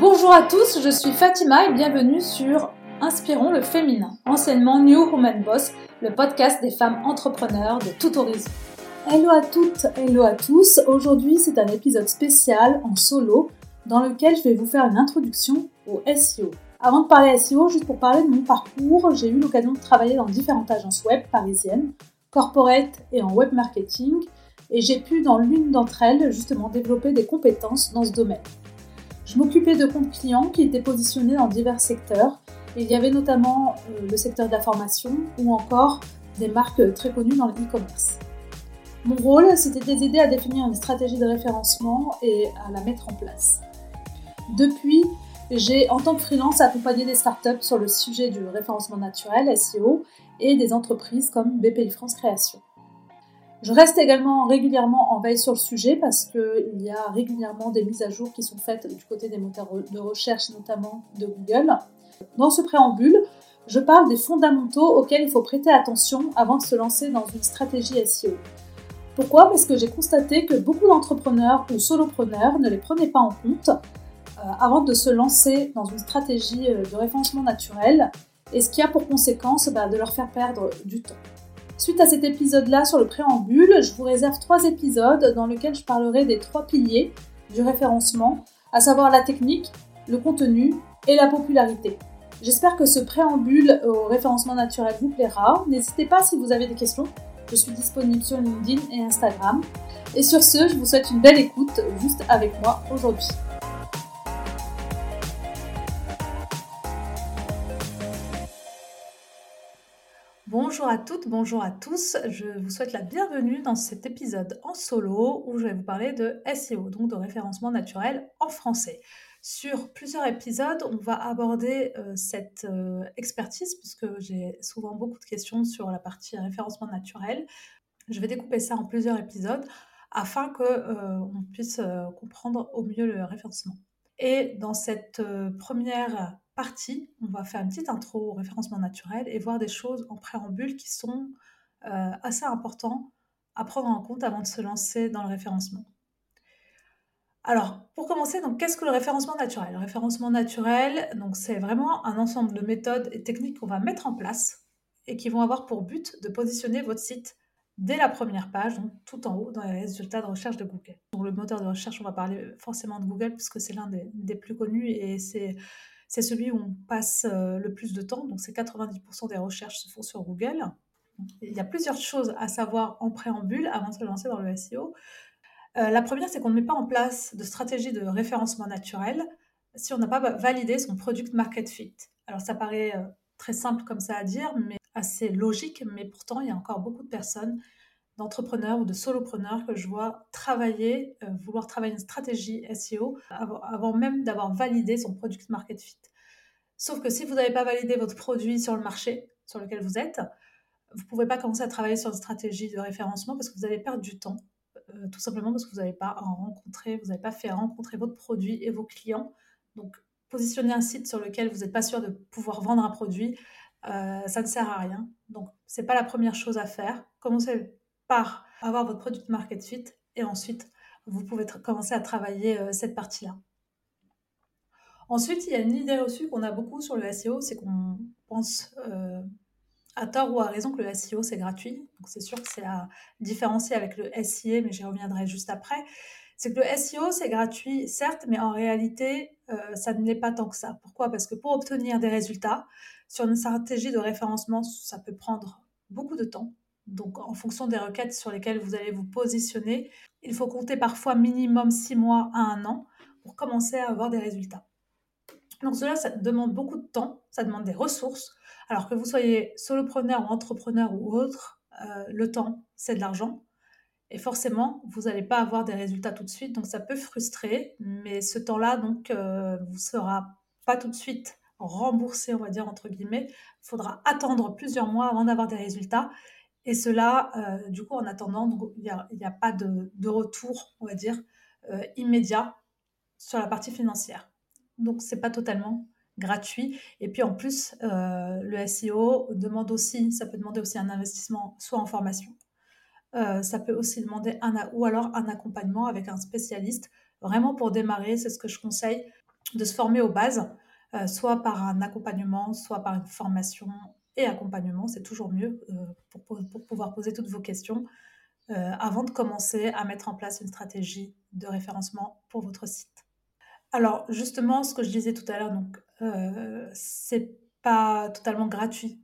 Bonjour à tous, je suis Fatima et bienvenue sur Inspirons le féminin, enseignement New Woman Boss, le podcast des femmes entrepreneurs de tout horizon. Hello à toutes, hello à tous. Aujourd'hui, c'est un épisode spécial en solo dans lequel je vais vous faire une introduction au SEO. Avant de parler SEO, juste pour parler de mon parcours, j'ai eu l'occasion de travailler dans différentes agences web parisiennes, corporate et en web marketing, et j'ai pu dans l'une d'entre elles justement développer des compétences dans ce domaine. Je m'occupais de comptes clients qui étaient positionnés dans divers secteurs. il y avait notamment euh, le secteur de la formation ou encore des marques très connues dans le e-commerce. Mon rôle, c'était de les aider à définir une stratégie de référencement et à la mettre en place. Depuis, j'ai en tant que freelance accompagné des startups sur le sujet du référencement naturel, SEO, et des entreprises comme BPI France Création. Je reste également régulièrement en veille sur le sujet parce qu'il y a régulièrement des mises à jour qui sont faites du côté des moteurs de recherche, notamment de Google. Dans ce préambule, je parle des fondamentaux auxquels il faut prêter attention avant de se lancer dans une stratégie SEO. Pourquoi? Parce que j'ai constaté que beaucoup d'entrepreneurs ou solopreneurs ne les prenaient pas en compte euh, avant de se lancer dans une stratégie euh, de référencement naturel et ce qui a pour conséquence bah, de leur faire perdre du temps. Suite à cet épisode-là sur le préambule, je vous réserve trois épisodes dans lesquels je parlerai des trois piliers du référencement, à savoir la technique, le contenu et la popularité. J'espère que ce préambule au référencement naturel vous plaira. N'hésitez pas si vous avez des questions. Je suis disponible sur LinkedIn et Instagram. Et sur ce, je vous souhaite une belle écoute juste avec moi aujourd'hui. Bonjour à toutes, bonjour à tous. Je vous souhaite la bienvenue dans cet épisode en solo où je vais vous parler de SEO, donc de référencement naturel en français. Sur plusieurs épisodes, on va aborder euh, cette euh, expertise puisque j'ai souvent beaucoup de questions sur la partie référencement naturel. Je vais découper ça en plusieurs épisodes afin que euh, on puisse comprendre au mieux le référencement. Et dans cette première on va faire une petite intro au référencement naturel et voir des choses en préambule qui sont euh, assez importantes à prendre en compte avant de se lancer dans le référencement. Alors, pour commencer, qu'est-ce que le référencement naturel? Le référencement naturel, c'est vraiment un ensemble de méthodes et techniques qu'on va mettre en place et qui vont avoir pour but de positionner votre site dès la première page, donc tout en haut dans les résultats de recherche de Google. Donc le moteur de recherche, on va parler forcément de Google puisque c'est l'un des, plus connus et c'est c'est celui où on passe euh, le plus de temps. Donc, c'est 90% des recherches se font sur Google. Il y a plusieurs choses à savoir en préambule avant de se lancer dans le SEO. Euh, la première, c'est qu'on ne met pas en place de stratégie de référencement naturel si on n'a pas validé son product market fit. Alors, ça paraît euh, très simple comme ça à dire, mais assez logique, mais pourtant, il y a encore beaucoup de personnes d'entrepreneurs ou de solopreneurs que je vois travailler, euh, vouloir travailler une stratégie SEO avant, même d'avoir validé son product market fit. Sauf que si vous n'avez pas validé votre produit sur le marché sur lequel vous êtes, vous ne pouvez pas commencer à travailler sur une stratégie de référencement parce que vous allez perdre du temps, euh, tout simplement parce que vous n'avez pas rencontré, vous n'avez pas fait rencontrer votre produit et vos clients. Donc, positionner un site sur lequel vous n'êtes pas sûr de pouvoir vendre un produit, euh, ça ne sert à rien. Donc, c'est pas la première chose à faire. Commencez par avoir votre product market fit et ensuite vous pouvez commencer à travailler euh, cette partie-là. Ensuite, il y a une idée reçue qu'on a beaucoup sur le SEO, c'est qu'on pense euh, à tort ou à raison que le SEO c'est gratuit. Donc c'est sûr que c'est à différencier avec le SIA, mais j'y reviendrai juste après. C'est que le SEO c'est gratuit, certes, mais en réalité euh, ça ne l'est pas tant que ça. Pourquoi? Parce que pour obtenir des résultats sur une stratégie de référencement, ça peut prendre beaucoup de temps. Donc, en fonction des requêtes sur lesquelles vous allez vous positionner, il faut compter parfois minimum six mois à un an pour commencer à avoir des résultats. Donc, cela, ça demande beaucoup de temps, ça demande des ressources. Alors que vous soyez solopreneur ou entrepreneur ou autre, euh, le temps, c'est de l'argent. Et forcément, vous n'allez pas avoir des résultats tout de suite, donc ça peut frustrer. Mais ce temps-là, donc, euh, vous ne sera pas tout de suite remboursé, on va dire entre guillemets. Il faudra attendre plusieurs mois avant d'avoir des résultats. Et cela, euh, du coup, en attendant, il n'y a, pas de, retour, on va dire, euh, immédiat sur la partie financière. Donc, ce n'est pas totalement gratuit. Et puis, en plus, euh, le SEO demande aussi, ça peut demander aussi un investissement, soit en formation, ça peut aussi demander un, ou alors un accompagnement avec un spécialiste, vraiment pour démarrer, c'est ce que je conseille. de se former aux bases, soit par un accompagnement, soit par une formation accompagnement. C'est toujours mieux euh, pour, pouvoir poser toutes vos questions avant de commencer à mettre en place une stratégie de référencement pour votre site. Alors justement, ce que je disais tout à l'heure, donc c'est pas totalement gratuit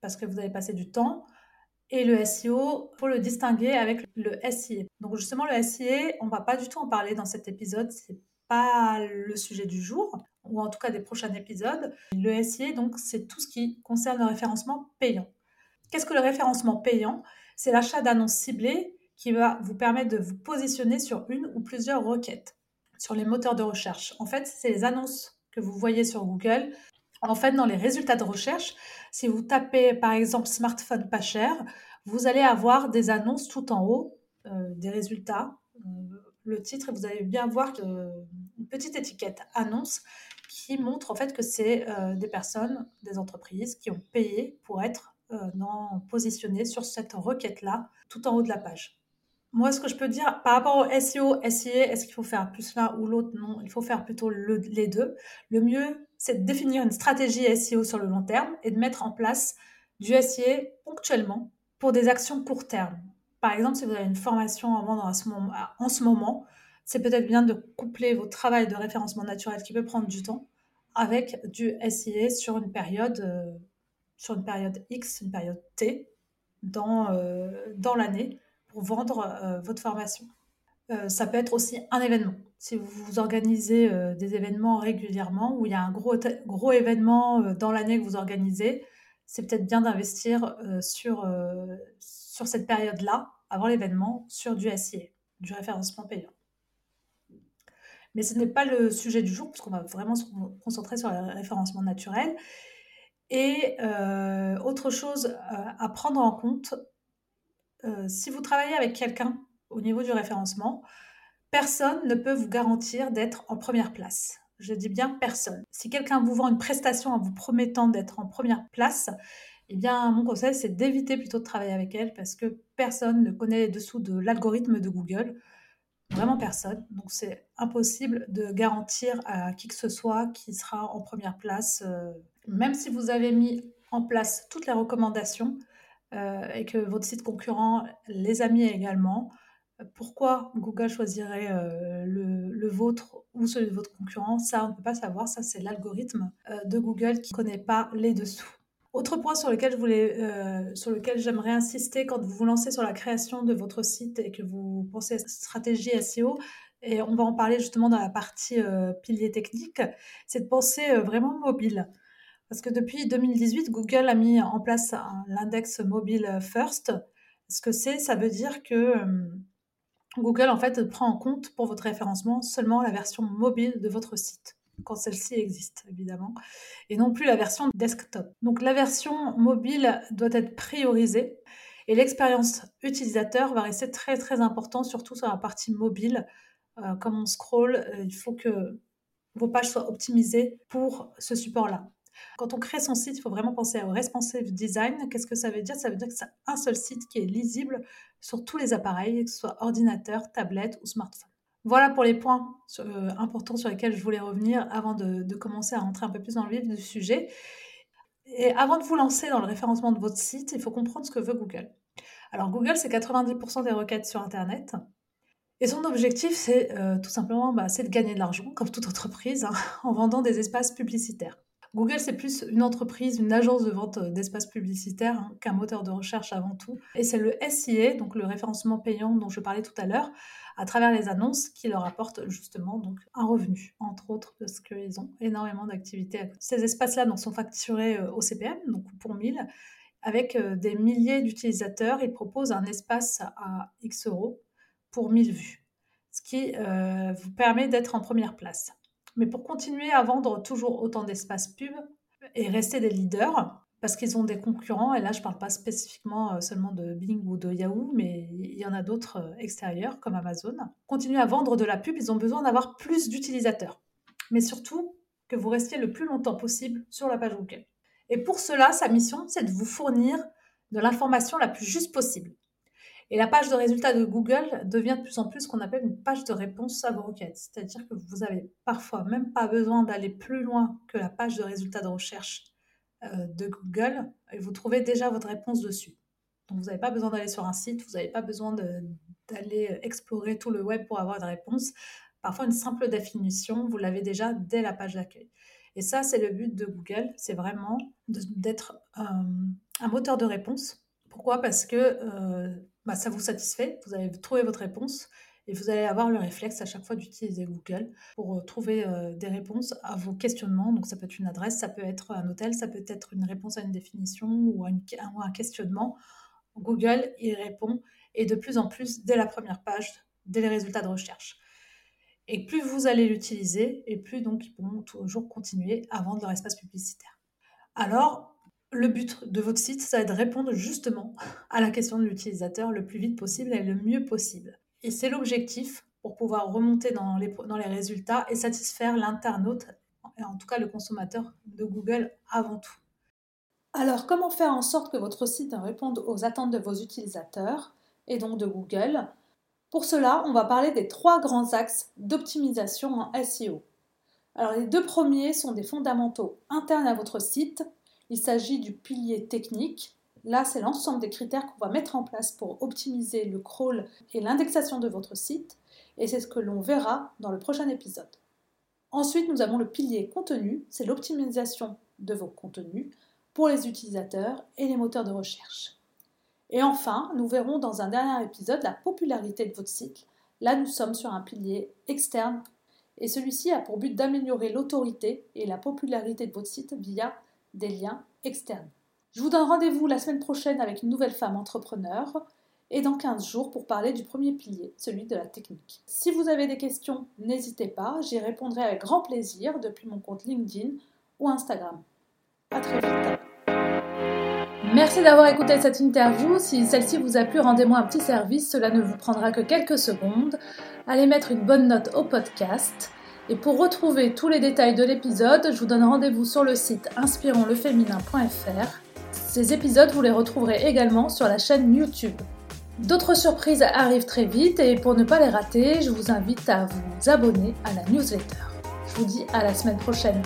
parce que vous avez passé du temps. Et le SEO, pour le distinguer avec le SIA. Donc justement, le SIA, on va pas du tout en parler dans cet épisode. C'est pas le sujet du jour, ou en tout cas des prochains épisodes. Le SIA, donc, c'est tout ce qui concerne le référencement payant. Qu'est-ce que le référencement payant? C'est l'achat d'annonces ciblées qui va vous permettre de vous positionner sur une ou plusieurs requêtes sur les moteurs de recherche. En fait, c'est les annonces que vous voyez sur Google en fait, dans les résultats de recherche, si vous tapez par exemple smartphone pas cher, vous allez avoir des annonces tout en haut, euh, des résultats, euh, le titre, et vous allez bien voir une petite étiquette annonce qui montre en fait que c'est euh, des personnes, des entreprises qui ont payé pour être positionnées sur cette requête-là, tout en haut de la page. Moi, ce que je peux dire par rapport au SEO, SIA, est-ce qu'il faut faire plus l'un ou l'autre? Non, il faut faire plutôt les deux. Le mieux, c'est de définir une stratégie SEO sur le long terme et de mettre en place du SIA ponctuellement pour des actions court terme. Par exemple, si vous avez une formation en ce moment, c'est peut-être bien de coupler votre travail de référencement naturel qui peut prendre du temps avec du SIA sur une période, euh, sur une période X, une période T dans, euh, l'année pour vendre euh, votre formation. Ça peut être aussi un événement. Si vous organisez des événements régulièrement, où il y a un gros, gros événement dans l'année que vous organisez, c'est peut-être bien d'investir sur, sur cette période-là, avant l'événement, sur du SIA, du référencement payant. Mais ce n'est pas le sujet du jour, parce qu'on va vraiment se concentrer sur le référencement naturel. Et autre chose à prendre en compte, euh, si vous travaillez avec quelqu'un au niveau du référencement, personne ne peut vous garantir d'être en première place. Je dis bien personne. Si quelqu'un vous vend une prestation en vous promettant d'être en première place, eh bien, mon conseil, c'est d'éviter plutôt de travailler avec elle parce que personne ne connaît les dessous de l'algorithme de Google. Vraiment personne. Donc, c'est impossible de garantir à qui que ce soit qui sera en première place. Euh, même si vous avez mis en place toutes les recommandations, euh, et que votre site concurrent les a mis également, pourquoi Google choisirait euh, le, vôtre ou celui de votre concurrent? Ça, on ne peut pas savoir. Ça, c'est l'algorithme de Google qui ne connaît pas les dessous. Autre point sur lequel, je voulais, sur lequel j'aimerais insister quand vous vous lancez sur la création de votre site et que vous pensez à stratégie SEO, et on va en parler justement dans la partie pilier technique, c'est de penser vraiment mobile. Parce que depuis 2018, Google a mis en place l'index mobile first. Ce que c'est, ça veut dire que euh, Google en fait prend en compte pour votre référencement seulement la version mobile de votre site, quand celle-ci existe évidemment, et non plus la version desktop. Donc la version mobile doit être priorisée et l'expérience utilisateur va rester très très important, surtout sur la partie mobile. Euh, comme on scroll, euh, il faut que vos pages soient optimisées pour ce support-là. Quand on crée son site, il faut vraiment penser au responsive design. Qu'est-ce que ça veut dire? Ça veut dire que c'est un seul site qui est lisible sur tous les appareils, que ce soit ordinateur, tablette ou smartphone. Voilà pour les points euh, importants sur lesquels je voulais revenir avant de, commencer à rentrer un peu plus dans le vif du sujet. Et avant de vous lancer dans le référencement de votre site, il faut comprendre ce que veut Google. Alors Google, c'est 90% des requêtes sur Internet. Et son objectif, c'est euh, tout simplement bah, de gagner de l'argent, comme toute entreprise, hein, en vendant des espaces publicitaires. Google, c'est plus une entreprise, une agence de vente euh, d'espaces publicitaires hein, qu'un moteur de recherche avant tout. Et c'est le SIA, donc le référencement payant dont je parlais tout à l'heure, à travers les annonces qui leur apporte justement un revenu, entre autres parce qu'ils ont énormément d'activités. Ces espaces-là sont facturés euh, au CPM, donc pour 1000, avec euh, des milliers d'utilisateurs. Ils proposent un espace à X euros pour 1000 vues, ce qui vous permet d'être en première place. Mais pour continuer à vendre toujours autant d'espace pub et rester des leaders, parce qu'ils ont des concurrents, et là je ne parle pas spécifiquement euh, seulement de Bing ou de Yahoo, mais il y en a d'autres euh, extérieurs comme Amazon, continuer à vendre de la pub, ils ont besoin d'avoir plus d'utilisateurs. Mais surtout, que vous restiez le plus longtemps possible sur la page Google. Et pour cela, sa mission, c'est de vous fournir de l'information la plus juste possible. Et la page de résultats de Google devient de plus en plus ce qu'on appelle une page de réponse à vos requêtes. C'est-à-dire que vous avez parfois même pas besoin d'aller plus loin que la page de résultats de recherche euh, de Google et vous trouvez déjà votre réponse dessus. Donc vous n'avez pas besoin d'aller sur un site, vous n'avez pas besoin d'aller explorer tout le web pour avoir une réponse. Parfois, une simple définition, vous l'avez déjà dès la page d'accueil. Et ça, c'est le but de Google, c'est vraiment d'être un moteur de réponse. Pourquoi? Parce que euh, bah, ça vous satisfait, vous avez trouvé votre réponse et vous allez avoir le réflexe à chaque fois d'utiliser Google pour euh, trouver des réponses à vos questionnements. Donc ça peut être une adresse, ça peut être un hôtel, ça peut être une réponse à une définition ou à, un questionnement. Google y répond et de plus en plus dès la première page, dès les résultats de recherche. Et plus vous allez l'utiliser, et plus donc ils pourront toujours continuer à vendre leur espace publicitaire. Alors, le but de votre site, ça va être de répondre justement à la question de l'utilisateur le plus vite possible et le mieux possible. Et c'est l'objectif pour pouvoir remonter dans les, dans les résultats et satisfaire l'internaute, et en tout cas le consommateur de Google avant tout. Alors, comment faire en sorte que votre site réponde aux attentes de vos utilisateurs et donc de Google? Pour cela, on va parler des trois grands axes d'optimisation en SEO. Alors les deux premiers sont des fondamentaux internes à votre site. Il s'agit du pilier technique. Là, c'est l'ensemble des critères qu'on va mettre en place pour optimiser le crawl et l'indexation de votre site. Et c'est ce que l'on verra dans le prochain épisode. Ensuite, nous avons le pilier contenu. C'est l'optimisation de vos contenus pour les utilisateurs et les moteurs de recherche. Et enfin, nous verrons dans un dernier épisode la popularité de votre site. Là, nous sommes sur un pilier externe et celui-ci a pour but d'améliorer l'autorité et la popularité de votre site via des liens externes. Je vous donne rendez-vous la semaine prochaine avec une nouvelle femme entrepreneur et dans 15 jours pour parler du premier pilier, celui de la technique. Si vous avez des questions, n'hésitez pas, j'y répondrai avec grand plaisir depuis mon compte LinkedIn ou Instagram. À très vite. Merci d'avoir écouté cette interview. Si celle-ci vous a plu, rendez-moi un petit service. Cela ne vous prendra que quelques secondes. Allez mettre une bonne note au podcast. Et pour retrouver tous les détails de l'épisode, je vous donne rendez-vous sur le site inspironsleféminin.fr. Ces épisodes, vous les retrouverez également sur la chaîne YouTube. D'autres surprises arrivent très vite et pour ne pas les rater, je vous invite à vous abonner à la newsletter. Je vous dis à la semaine prochaine.